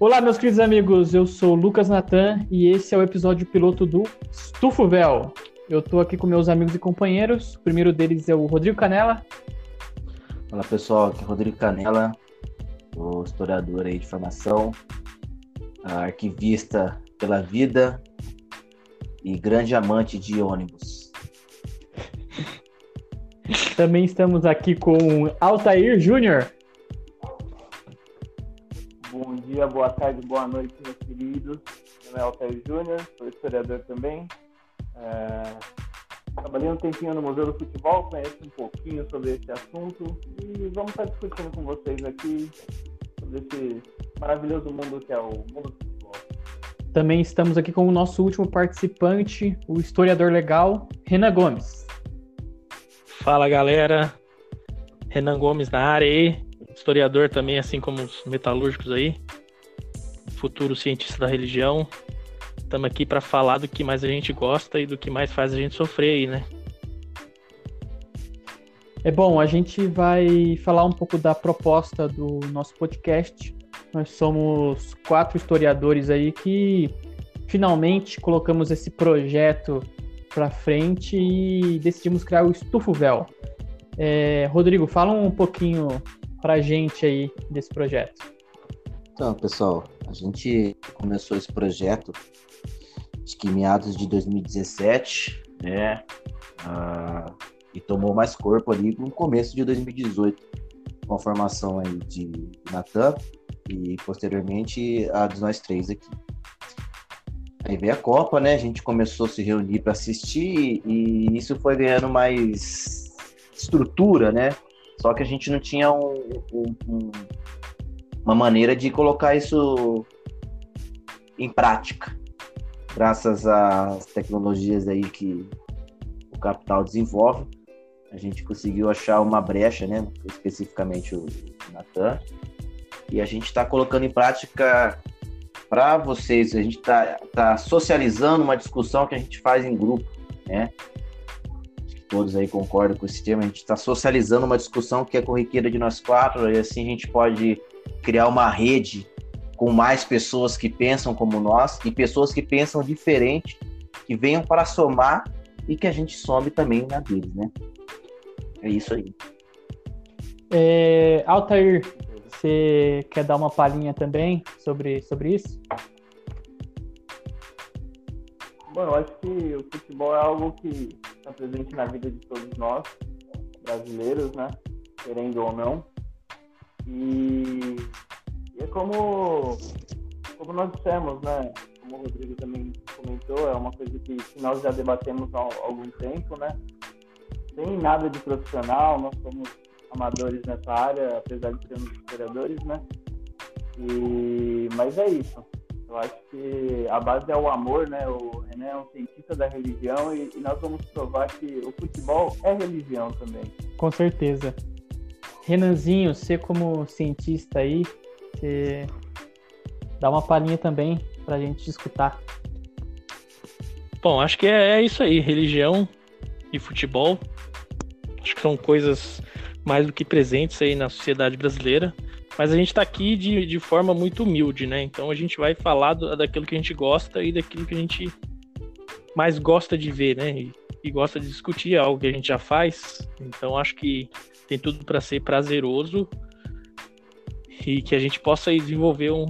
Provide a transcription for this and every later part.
Olá, meus queridos amigos, eu sou o Lucas Natan e esse é o episódio piloto do Estufo Véu. Eu tô aqui com meus amigos e companheiros. O primeiro deles é o Rodrigo Canela. Olá, pessoal, aqui é o Rodrigo Canela, o historiador aí de formação, arquivista pela vida e grande amante de ônibus. Também estamos aqui com Altair Júnior. Boa tarde, boa noite, meus queridos. Meu nome é Altair Júnior, sou historiador também. É... Trabalhei um tempinho no Museu do Futebol, conheço um pouquinho sobre esse assunto e vamos estar discutindo com vocês aqui sobre esse maravilhoso mundo que é o mundo do futebol. Também estamos aqui com o nosso último participante, o historiador legal, Renan Gomes. Fala galera, Renan Gomes na área aí, historiador também, assim como os metalúrgicos aí, futuro cientista da religião. Estamos aqui para falar do que mais a gente gosta e do que mais faz a gente sofrer aí, né? É bom, a gente vai falar um pouco da proposta do nosso podcast. Nós somos quatro historiadores aí que finalmente colocamos esse projeto para frente e decidimos criar o Estufo Véu. É, Rodrigo, fala um pouquinho para gente aí desse projeto. Então, pessoal, a gente começou esse projeto acho que em meados de 2017, né? Uh, e tomou mais corpo ali no começo de 2018, com a formação aí de Natan e posteriormente a dos nós três aqui. Aí veio a Copa, né? A gente começou a se reunir para assistir e isso foi ganhando mais estrutura, né? Só que a gente não tinha um, um, um, uma maneira de colocar isso em prática, graças às tecnologias aí que o capital desenvolve. A gente conseguiu achar uma brecha, né? Especificamente o Natan. E a gente está colocando em prática para vocês. A gente está tá socializando uma discussão que a gente faz em grupo, né? todos aí concordam com esse tema, a gente está socializando uma discussão que é corriqueira de nós quatro, e assim a gente pode criar uma rede com mais pessoas que pensam como nós e pessoas que pensam diferente, que venham para somar e que a gente some também na deles, né? É isso aí. É, Altair, você quer dar uma palhinha também sobre, sobre isso? Bom, eu acho que o futebol é algo que está presente na vida de todos nós, brasileiros, né? Querendo ou não. E, e é como, como nós dissemos, né? Como o Rodrigo também comentou, é uma coisa que, nós já debatemos há algum tempo, né? Sem nada de profissional, nós somos amadores nessa área, apesar de sermos historiadores, né? E, mas é isso. Eu acho que a base é o amor, né? O Renan é um cientista da religião e, e, nós vamos provar que o futebol é religião também. Com certeza. Renanzinho, você como cientista aí, você dá uma palhinha também para a gente escutar. Bom, acho que é, é isso aí. Religião e futebol. Acho que são coisas mais do que presentes aí na sociedade brasileira. Mas a gente está aqui de, de forma muito humilde, né? Então a gente vai falar do, daquilo que a gente gosta e daquilo que a gente mais gosta de ver, né? E, e gosta de discutir é algo que a gente já faz. Então acho que tem tudo para ser prazeroso e que a gente possa desenvolver um,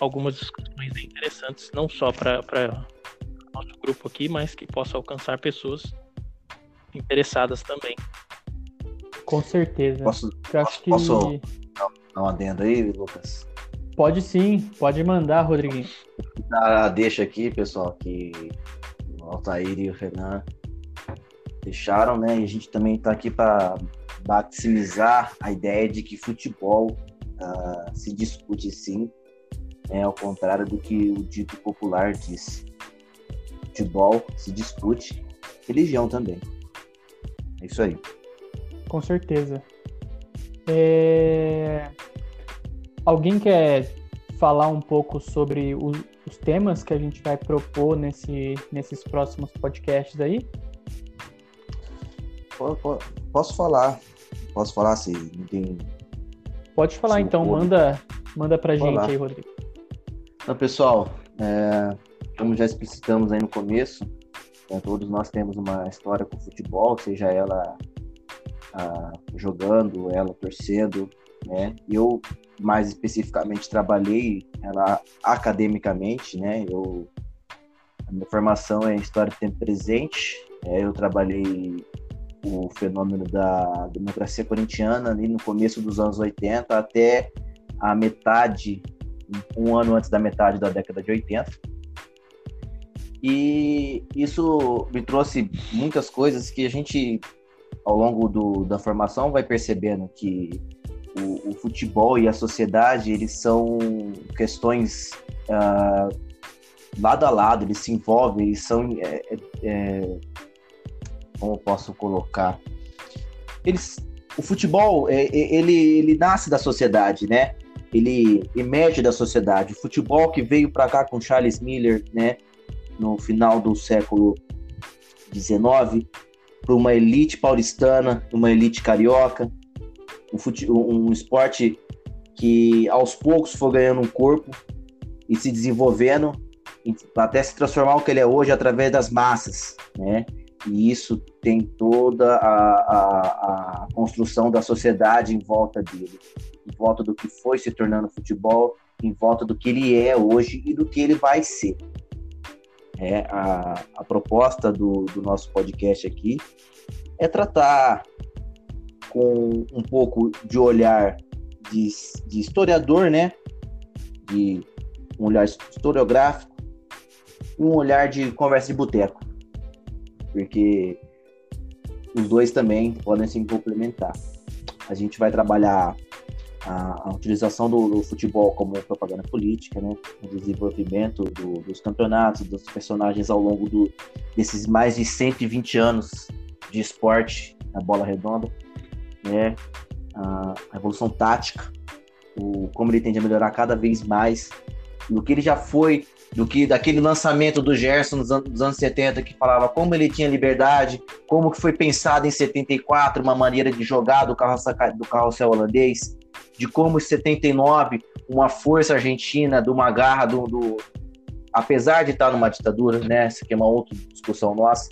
algumas discussões interessantes, não só para nosso grupo aqui, mas que possa alcançar pessoas interessadas também. Com certeza. Posso, acho que... posso dar uma adendo aí, Lucas? Pode sim, pode mandar, Rodriguinho. Ah, deixa aqui, pessoal, que o Altair e o Renan deixaram, né? E a gente também está aqui para maximizar a ideia de que futebol uh, se discute sim, né? ao contrário do que o dito popular diz. Futebol se discute, religião também. É isso aí. Com certeza. É... Alguém quer falar um pouco sobre o, os temas que a gente vai propor nesse, nesses próximos podcasts aí? Posso falar. Posso falar se não tem. Pode falar então, manda, Manda pra gente Olá. aí, Rodrigo. Então, pessoal, é, como já explicitamos aí no começo, né, todos nós temos uma história com futebol, seja ela ah, jogando, ela torcendo, né? Eu mais especificamente trabalhei ela academicamente, né? Eu a minha formação é história do tempo presente. É, eu trabalhei o fenômeno da democracia corintiana ali no começo dos anos 80 até a metade, um ano antes da metade da década de 80. E isso me trouxe muitas coisas que a gente, ao longo do, da formação, vai percebendo que o, o futebol e a sociedade, eles são questões uh, lado a lado, eles se envolvem, eles são... É, é, é como posso colocar? Eles, o futebol, é, é, ele, ele nasce da sociedade, né? Ele emerge da sociedade. O futebol que veio para cá com Charles Miller, né? No final do século XIX, para uma elite paulistana, uma elite carioca, um, fute, um esporte que aos poucos foi ganhando um corpo e se desenvolvendo até se transformar o que ele é hoje através das massas, né? E isso tem toda a, a, a construção da sociedade em volta dele, em volta do que foi se tornando futebol, em volta do que ele é hoje e do que ele vai ser. É, a, a proposta do, do nosso podcast aqui é tratar com um pouco de olhar de, de historiador, né? De um olhar historiográfico um olhar de conversa de boteco porque os dois também podem se complementar. A gente vai trabalhar a, a utilização do, do, futebol como propaganda política, né? o desenvolvimento do, dos campeonatos, dos personagens ao longo do, desses mais de 120 anos de esporte na bola redonda, né? a, a evolução tática, o, como ele tende a melhorar cada vez mais, no que ele já foi do que daquele lançamento do Gerson anos, dos anos 70 que falava como ele tinha liberdade, como que foi pensado em 74 uma maneira de jogar do carrossel, do carrossel holandês, de como em 79 uma força argentina, de uma garra do, do apesar de estar numa ditadura, né, essa aqui é uma outra discussão nossa,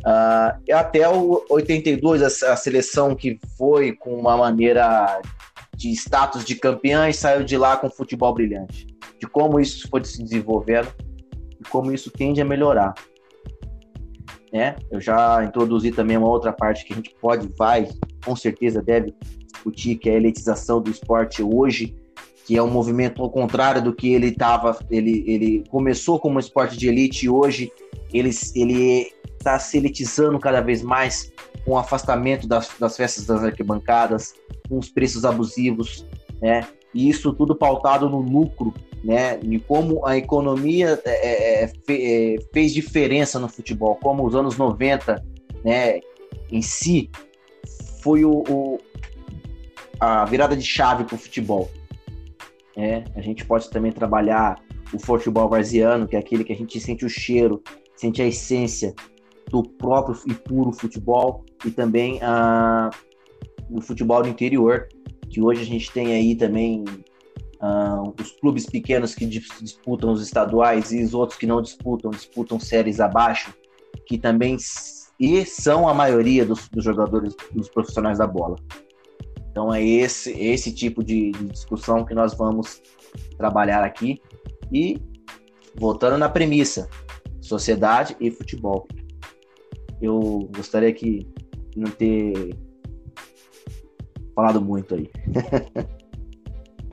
uh, até o 82 a, a seleção que foi com uma maneira de status de campeã e saiu de lá com futebol brilhante de como isso foi se desenvolvendo e como isso tende a melhorar. Né? Eu já introduzi também uma outra parte que a gente pode, vai, com certeza deve discutir, que é a elitização do esporte hoje, que é um movimento ao contrário do que ele estava, ele, ele começou como um esporte de elite e hoje ele está se elitizando cada vez mais com o afastamento das, das festas das arquibancadas, com os preços abusivos, né? E isso tudo pautado no lucro né, e como a economia é, é, é, fez diferença no futebol, como os anos 90, né, em si, foi o, o a virada de chave para o futebol. É, a gente pode também trabalhar o futebol varziano, que é aquele que a gente sente o cheiro, sente a essência do próprio e puro futebol, e também a, o futebol do interior, que hoje a gente tem aí também Uh, os clubes pequenos que disputam os estaduais e os outros que não disputam, disputam séries abaixo, que também e são a maioria dos, dos jogadores, dos profissionais da bola. Então é esse, esse tipo de, de, discussão que nós vamos trabalhar aqui. E voltando na premissa, sociedade e futebol. Eu gostaria que não ter falado muito aí.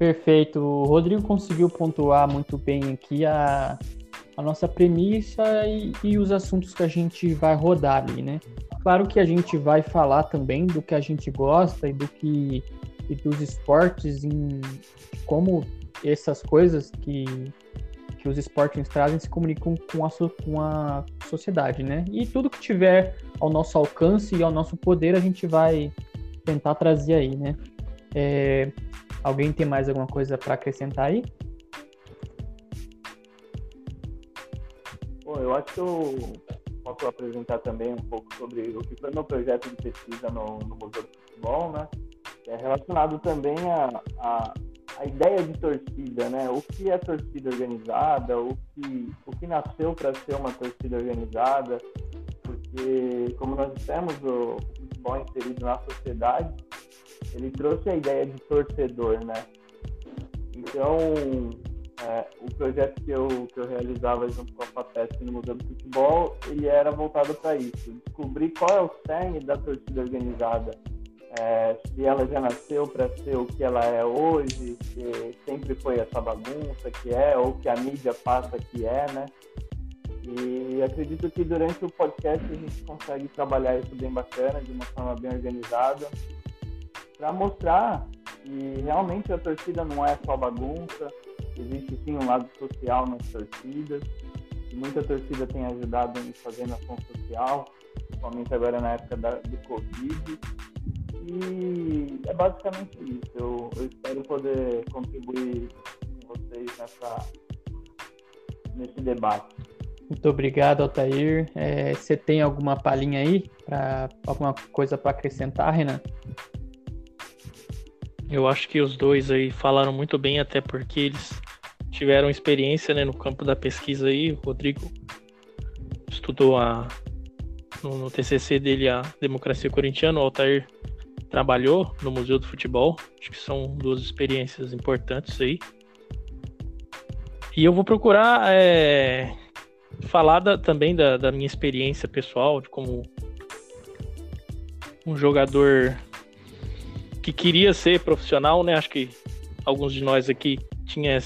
Perfeito. O Rodrigo conseguiu pontuar muito bem aqui a, a nossa premissa e, e, os assuntos que a gente vai rodar ali, né? Claro que a gente vai falar também do que a gente gosta e do que e dos esportes em como essas coisas que, que os esportes trazem se comunicam com a, com a sociedade, né? E tudo que tiver ao nosso alcance e ao nosso poder a gente vai tentar trazer aí, né? É, Alguém tem mais alguma coisa para acrescentar aí? Bom, eu acho que eu posso apresentar também um pouco sobre o que foi meu projeto de pesquisa no, no Museu do Futebol, né? É relacionado também a, a, a ideia de torcida, né? O que é torcida organizada, o que, o que nasceu para ser uma torcida organizada, porque, como nós dissemos, o, futebol inserido na sociedade, ele trouxe a ideia de torcedor, né? Então, é, o projeto que eu, que eu realizava junto com a FAPESP no Museu do Futebol, ele era voltado para isso, descobrir qual é o cerne da torcida organizada, é, se ela já nasceu para ser o que ela é hoje, se sempre foi essa bagunça que é, ou que a mídia passa que é, né? E acredito que durante o podcast a gente consegue trabalhar isso bem bacana, de uma forma bem organizada, para mostrar que realmente a torcida não é só bagunça, existe sim um lado social nas torcidas, muita torcida tem ajudado em fazer ação social, principalmente agora na época da, do Covid. E é basicamente isso. Eu, eu espero poder contribuir com vocês nessa, nesse debate. Muito obrigado, Altair. É, você tem alguma palhinha aí? Pra, alguma coisa para acrescentar, Renan? Eu acho que os dois aí falaram muito bem, até porque eles tiveram experiência né, no campo da pesquisa aí. O Rodrigo estudou a, no, no TCC dele a democracia corintiana, o Altair trabalhou no Museu do Futebol. Acho que são duas experiências importantes aí. E eu vou procurar é, falar da, também da, da, minha experiência pessoal, de como um jogador que queria ser profissional, né? Acho que alguns de nós aqui tinha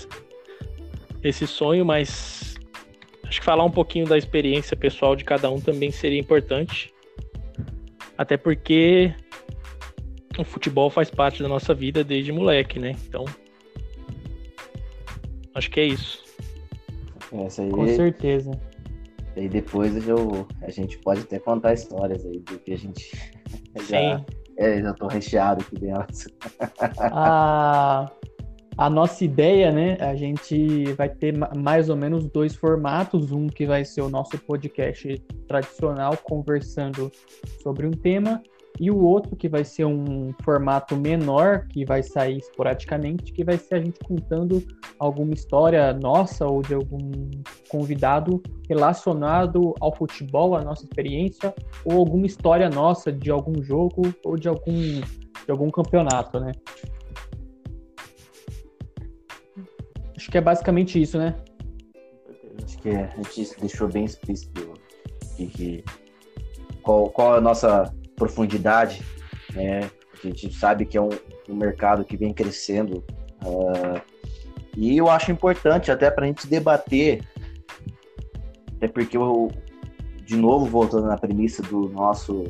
esse sonho, mas acho que falar um pouquinho da experiência pessoal de cada um também seria importante. Até porque o futebol faz parte da nossa vida desde moleque, né? Então, acho que é isso. Essa aí, Com certeza. E depois eu, a gente pode até contar histórias aí do que a gente Sim. É, já tô recheado aqui dentro. A, a nossa ideia, né? A gente vai ter mais ou menos dois formatos. Um que vai ser o nosso podcast tradicional, conversando sobre um tema, e o outro que vai ser um formato menor, que vai sair esporadicamente, que vai ser a gente contando alguma história nossa ou de algum convidado relacionado ao futebol, a nossa experiência, ou alguma história nossa de algum jogo ou de algum, de algum campeonato, né? Acho que é basicamente isso, né? Acho que a gente deixou bem explícito de que qual, qual é a nossa profundidade, né? A gente sabe que é um, um mercado que vem crescendo uh, e eu acho importante até para a gente debater, até porque eu, de novo, voltando na premissa do nosso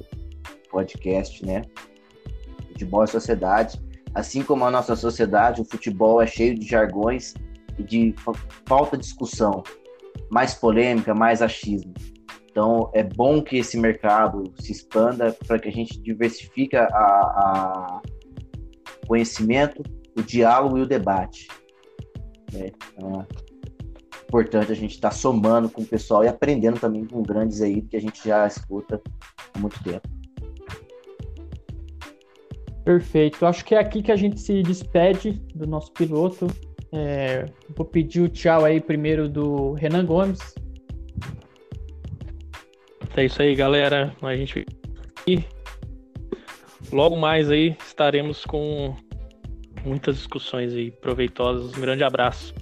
podcast, né? Futebol e sociedade. Assim como a nossa sociedade, o futebol é cheio de jargões e de falta de discussão, mais polêmica, mais achismo. Então, é bom que esse mercado se expanda para que a gente diversifique a, a conhecimento, o diálogo e o debate. Né? Então, é importante a gente estar tá somando com o pessoal e aprendendo também com grandes aí que a gente já escuta há muito tempo. Perfeito. Acho que é aqui que a gente se despede do nosso piloto. É, vou pedir o tchau aí primeiro do Renan Gomes. É isso aí, galera. A gente e logo mais aí estaremos com muitas discussões aí proveitosas. Um grande abraço.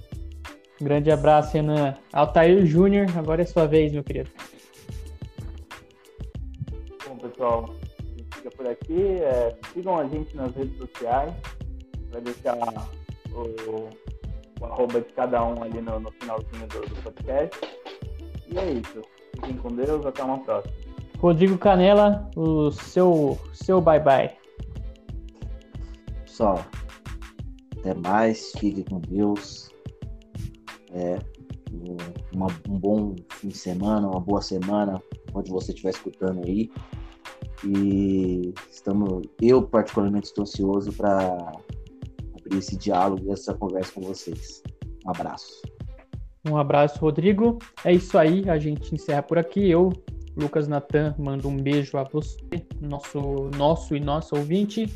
Um grande abraço, Renan. Altair Júnior, agora é sua vez, meu querido. Bom, pessoal, a gente fica por aqui. É, sigam a gente nas redes sociais. Vai deixar o, o arroba de cada um ali no, no finalzinho do, do podcast. E é isso. Fiquem com Deus, até uma próxima. Rodrigo Canela, o seu, seu bye bye. Pessoal, até mais, fique com Deus. É, uma, um bom fim de semana, uma boa semana, onde você estiver escutando aí. E estamos, eu particularmente estou ansioso para abrir esse diálogo e essa conversa com vocês. Um abraço. Um abraço, Rodrigo. É isso aí, a gente encerra por aqui. Eu, Lucas Natan, mando um beijo a você, nosso, nosso e nossa ouvinte.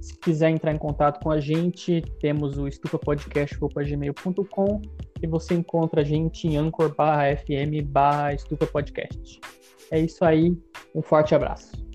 Se quiser entrar em contato com a gente, temos o estupapodcast.gmail.com e você encontra a gente em anchor.fm barra estupapodcast. É isso aí, um forte abraço.